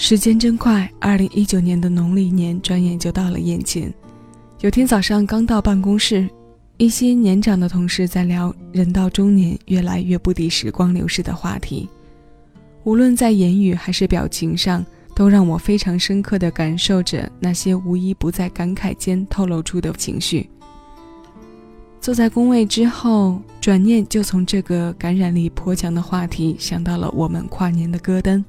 时间真快，二零一九年的农历年转眼就到了眼前。有天早上刚到办公室，一些年长的同事在聊“人到中年，越来越不敌时光流逝”的话题。无论在言语还是表情上，都让我非常深刻地感受着那些无一不在感慨间透露出的情绪。坐在工位之后，转念就从这个感染力颇强的话题想到了我们跨年的歌单。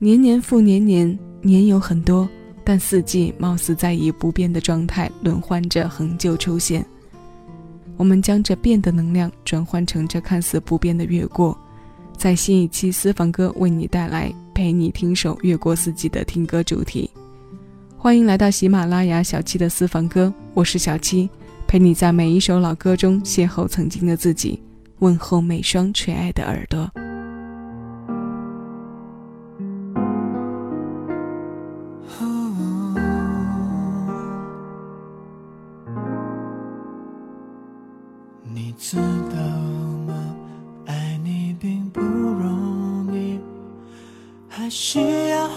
年年复年年，年有很多，但四季貌似在以不变的状态轮换着恒久出现。我们将这变的能量转换成这看似不变的越过，在新一期私房歌为你带来陪你听首越过四季的听歌主题。欢迎来到喜马拉雅小七的私房歌，我是小七。陪你在每一首老歌中邂逅曾经的自己，问候每双垂爱的耳朵。需要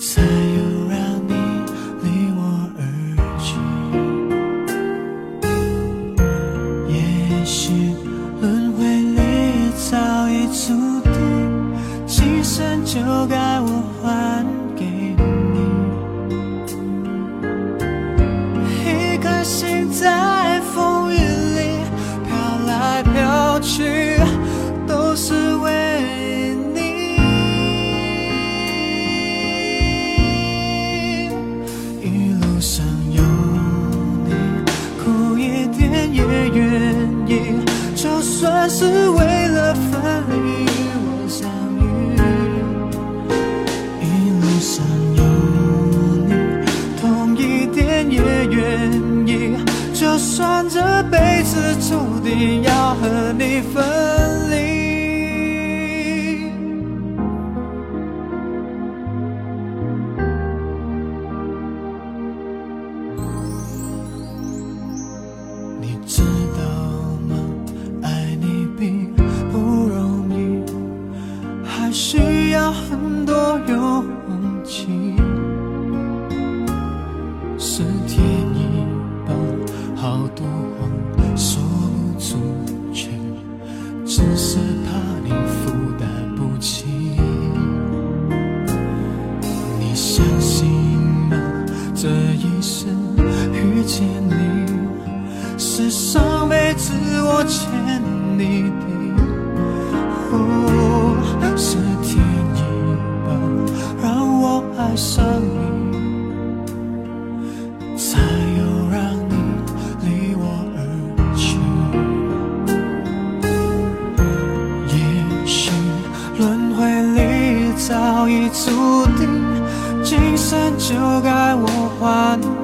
思忘记。注定，今生就该我还。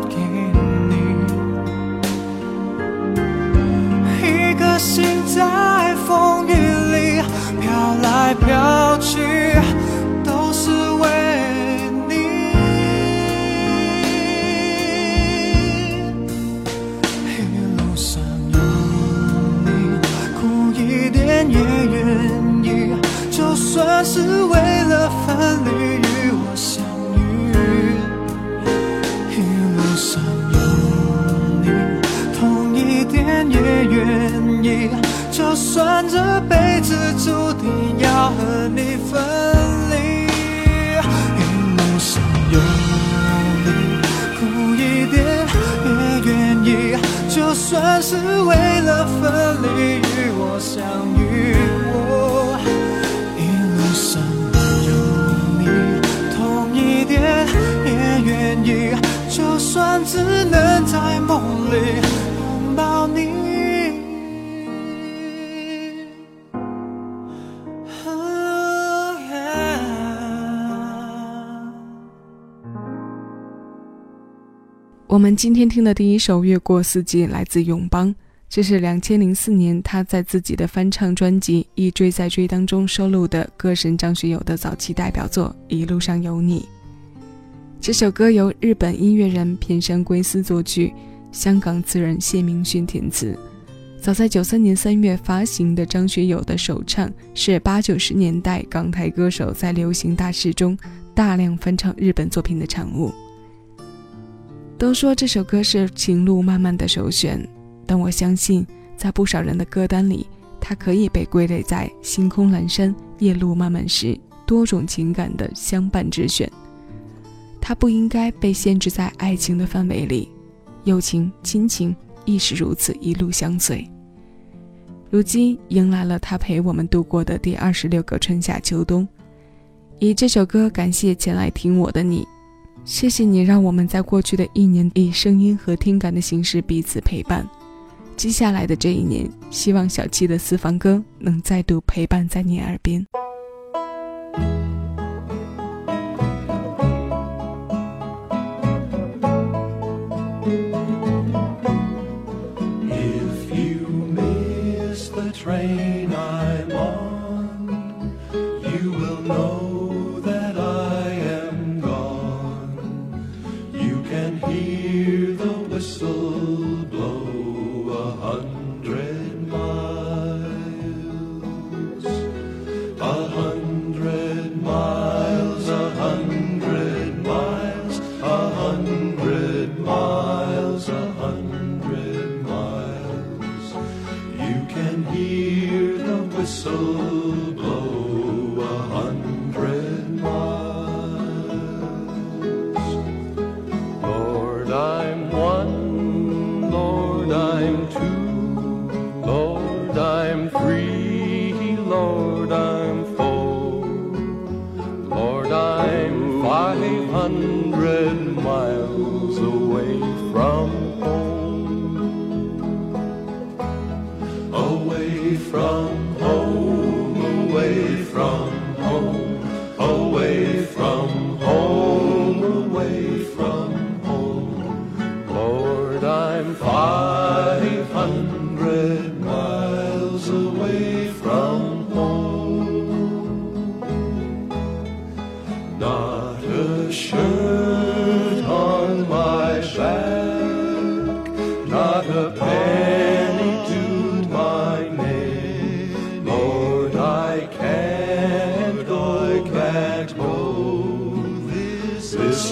是为我们今天听的第一首《越过四季》来自永邦，这是两千零四年他在自己的翻唱专辑《一追再追》当中收录的歌神张学友的早期代表作《一路上有你》。这首歌由日本音乐人片山圭司作曲，香港词人谢明勋填词。早在九三年三月发行的张学友的首唱，是八九十年代港台歌手在流行大势中大量翻唱日本作品的产物。都说这首歌是情路漫漫的首选，但我相信，在不少人的歌单里，它可以被归类在星空阑珊、夜路漫漫时多种情感的相伴之选。它不应该被限制在爱情的范围里，友情、亲情亦是如此一路相随。如今迎来了他陪我们度过的第二十六个春夏秋冬，以这首歌感谢前来听我的你。谢谢你，让我们在过去的一年以声音和听感的形式彼此陪伴。接下来的这一年，希望小七的私房歌能再度陪伴在你耳边。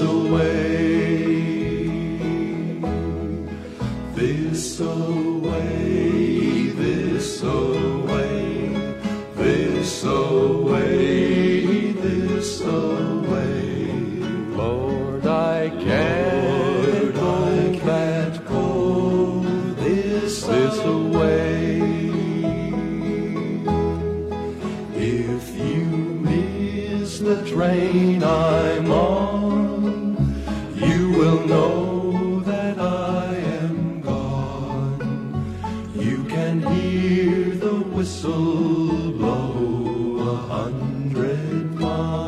away. So low 100 miles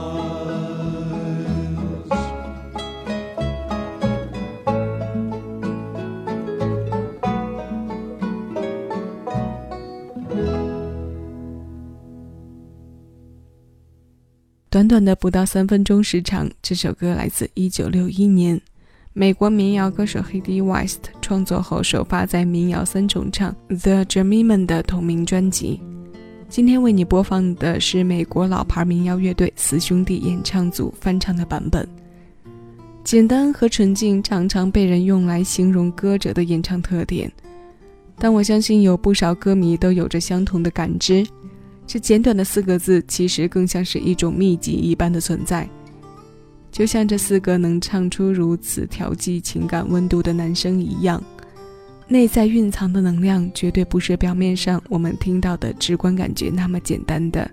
短短的不到三分钟时长，这首歌来自1961年。美国民谣歌手 h e d y West 创作后首发在民谣三重唱 The Journeyman 的同名专辑。今天为你播放的是美国老牌民谣乐队四兄弟演唱组翻唱的版本。简单和纯净常常被人用来形容歌者的演唱特点，但我相信有不少歌迷都有着相同的感知。这简短的四个字，其实更像是一种秘籍一般的存在，就像这四个能唱出如此调剂情感温度的男生一样，内在蕴藏的能量绝对不是表面上我们听到的直观感觉那么简单的。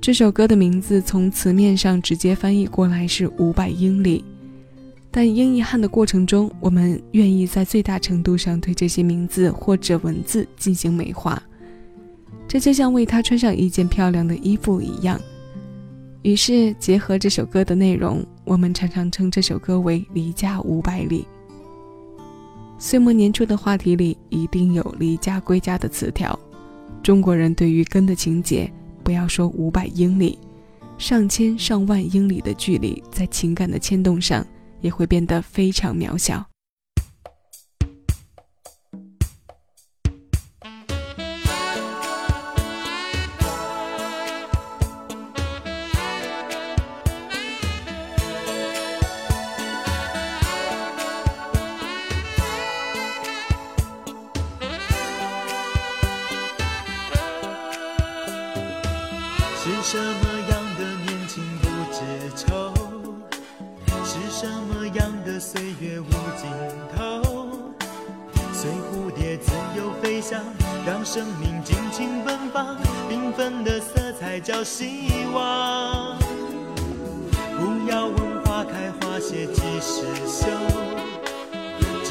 这首歌的名字从词面上直接翻译过来是五百英里，但英译汉的过程中，我们愿意在最大程度上对这些名字或者文字进行美化。这就像为他穿上一件漂亮的衣服一样。于是，结合这首歌的内容，我们常常称这首歌为《离家五百里》。岁末年初的话题里一定有离家归家的词条。中国人对于根的情结，不要说五百英里，上千上万英里的距离，在情感的牵动上也会变得非常渺小。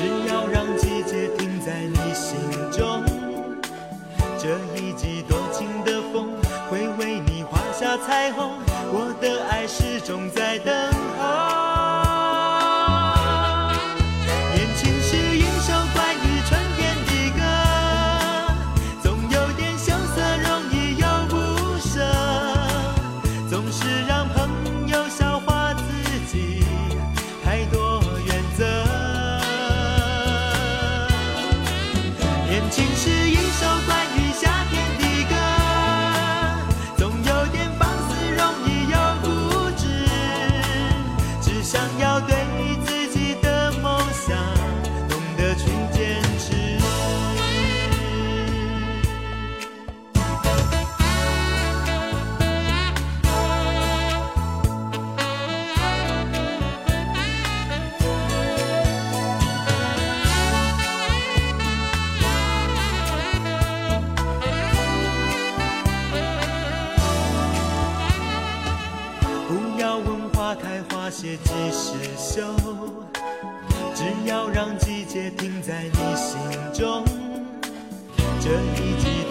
只要让季节停在你心中。这一季多情的风，会为你画下彩虹。我的爱始终在等候。要让季节停在你心中。这一季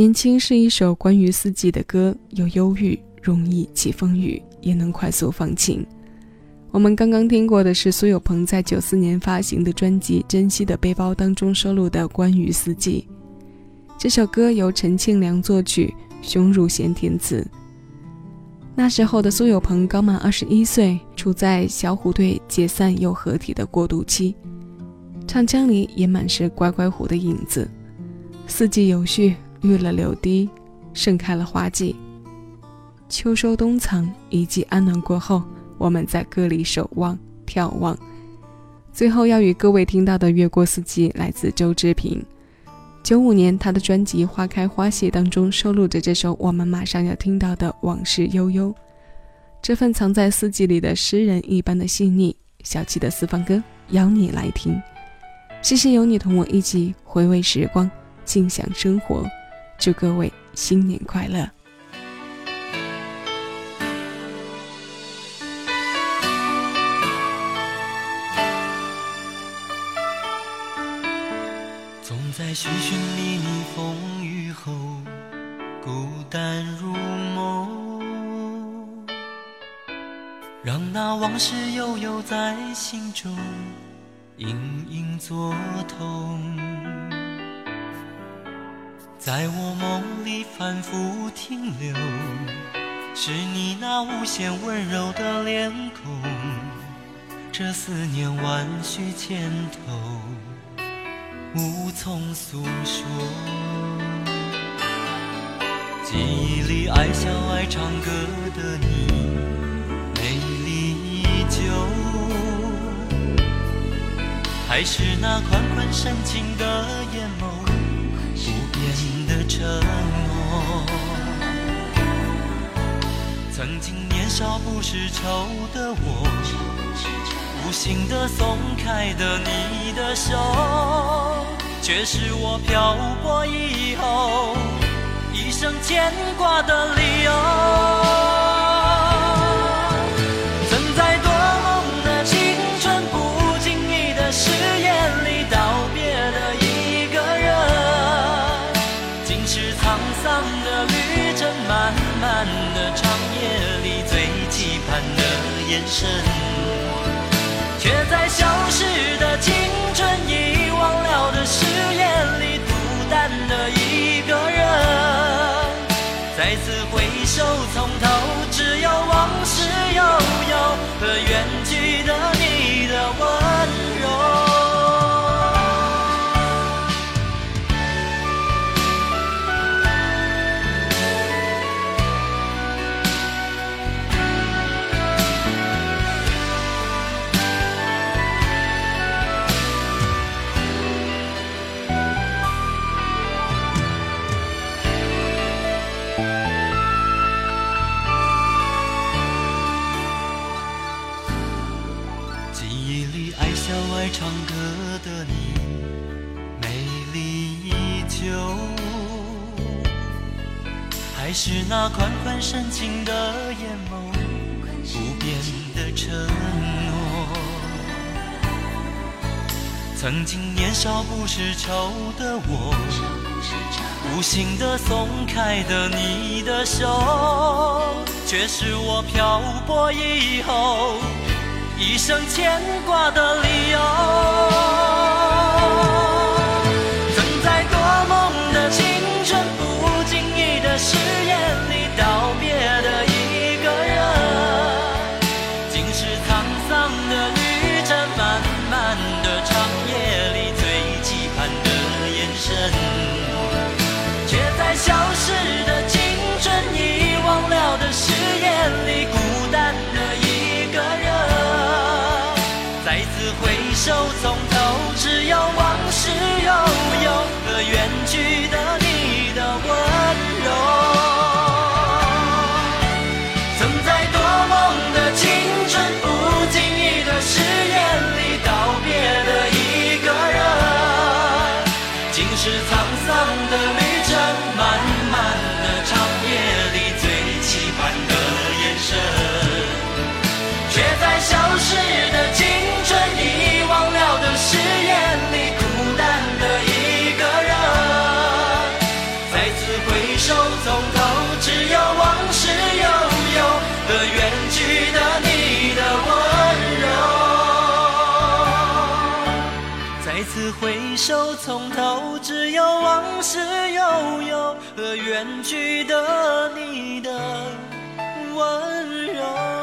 年轻是一首关于四季的歌，有忧郁，容易起风雨，也能快速放晴。我们刚刚听过的是苏有朋在九四年发行的专辑《珍惜的背包》当中收录的《关于四季》。这首歌由陈庆良作曲，熊汝贤填词。那时候的苏有朋刚满二十一岁，处在小虎队解散又合体的过渡期，唱腔里也满是乖乖虎的影子。四季有序，绿了柳堤，盛开了花季。秋收冬藏，一季安暖过后，我们在歌里守望、眺望。最后要与各位听到的《越过四季》来自周志平。九五年，他的专辑《花开花谢》当中收录着这首我们马上要听到的《往事悠悠》。这份藏在四季里的诗人一般的细腻，小气的私房歌，邀你来听。谢谢有你同我一起回味时光，静享生活。祝各位新年快乐！总在寻寻觅觅风雨后，孤单如梦，让那往事悠悠在心中。隐隐作痛，在我梦里反复停留，是你那无限温柔的脸孔，这思念万绪千头，无从诉说。记忆里爱笑爱唱歌的你，美丽依旧。还是那款款深情的，承诺。曾经年少不识愁的我，无心的松开的你的手，却是我漂泊以后一生牵挂的理由。沧桑的旅程，漫漫的长夜里，最期盼的眼神，却在消失的青春、遗忘了的誓言里，孤单的一个人。再次回首，从头只有往事悠悠和远是那款款深情的眼眸，不变的承诺。曾经年少不识愁的我，无心的松开的你的手，却是我漂泊以后一生牵挂的理由。再次回首从头，只有往事悠悠和远去的回首，从头只有往事悠悠何远去的你的温柔。再次回首，从头只有往事悠悠何远去的你的温柔。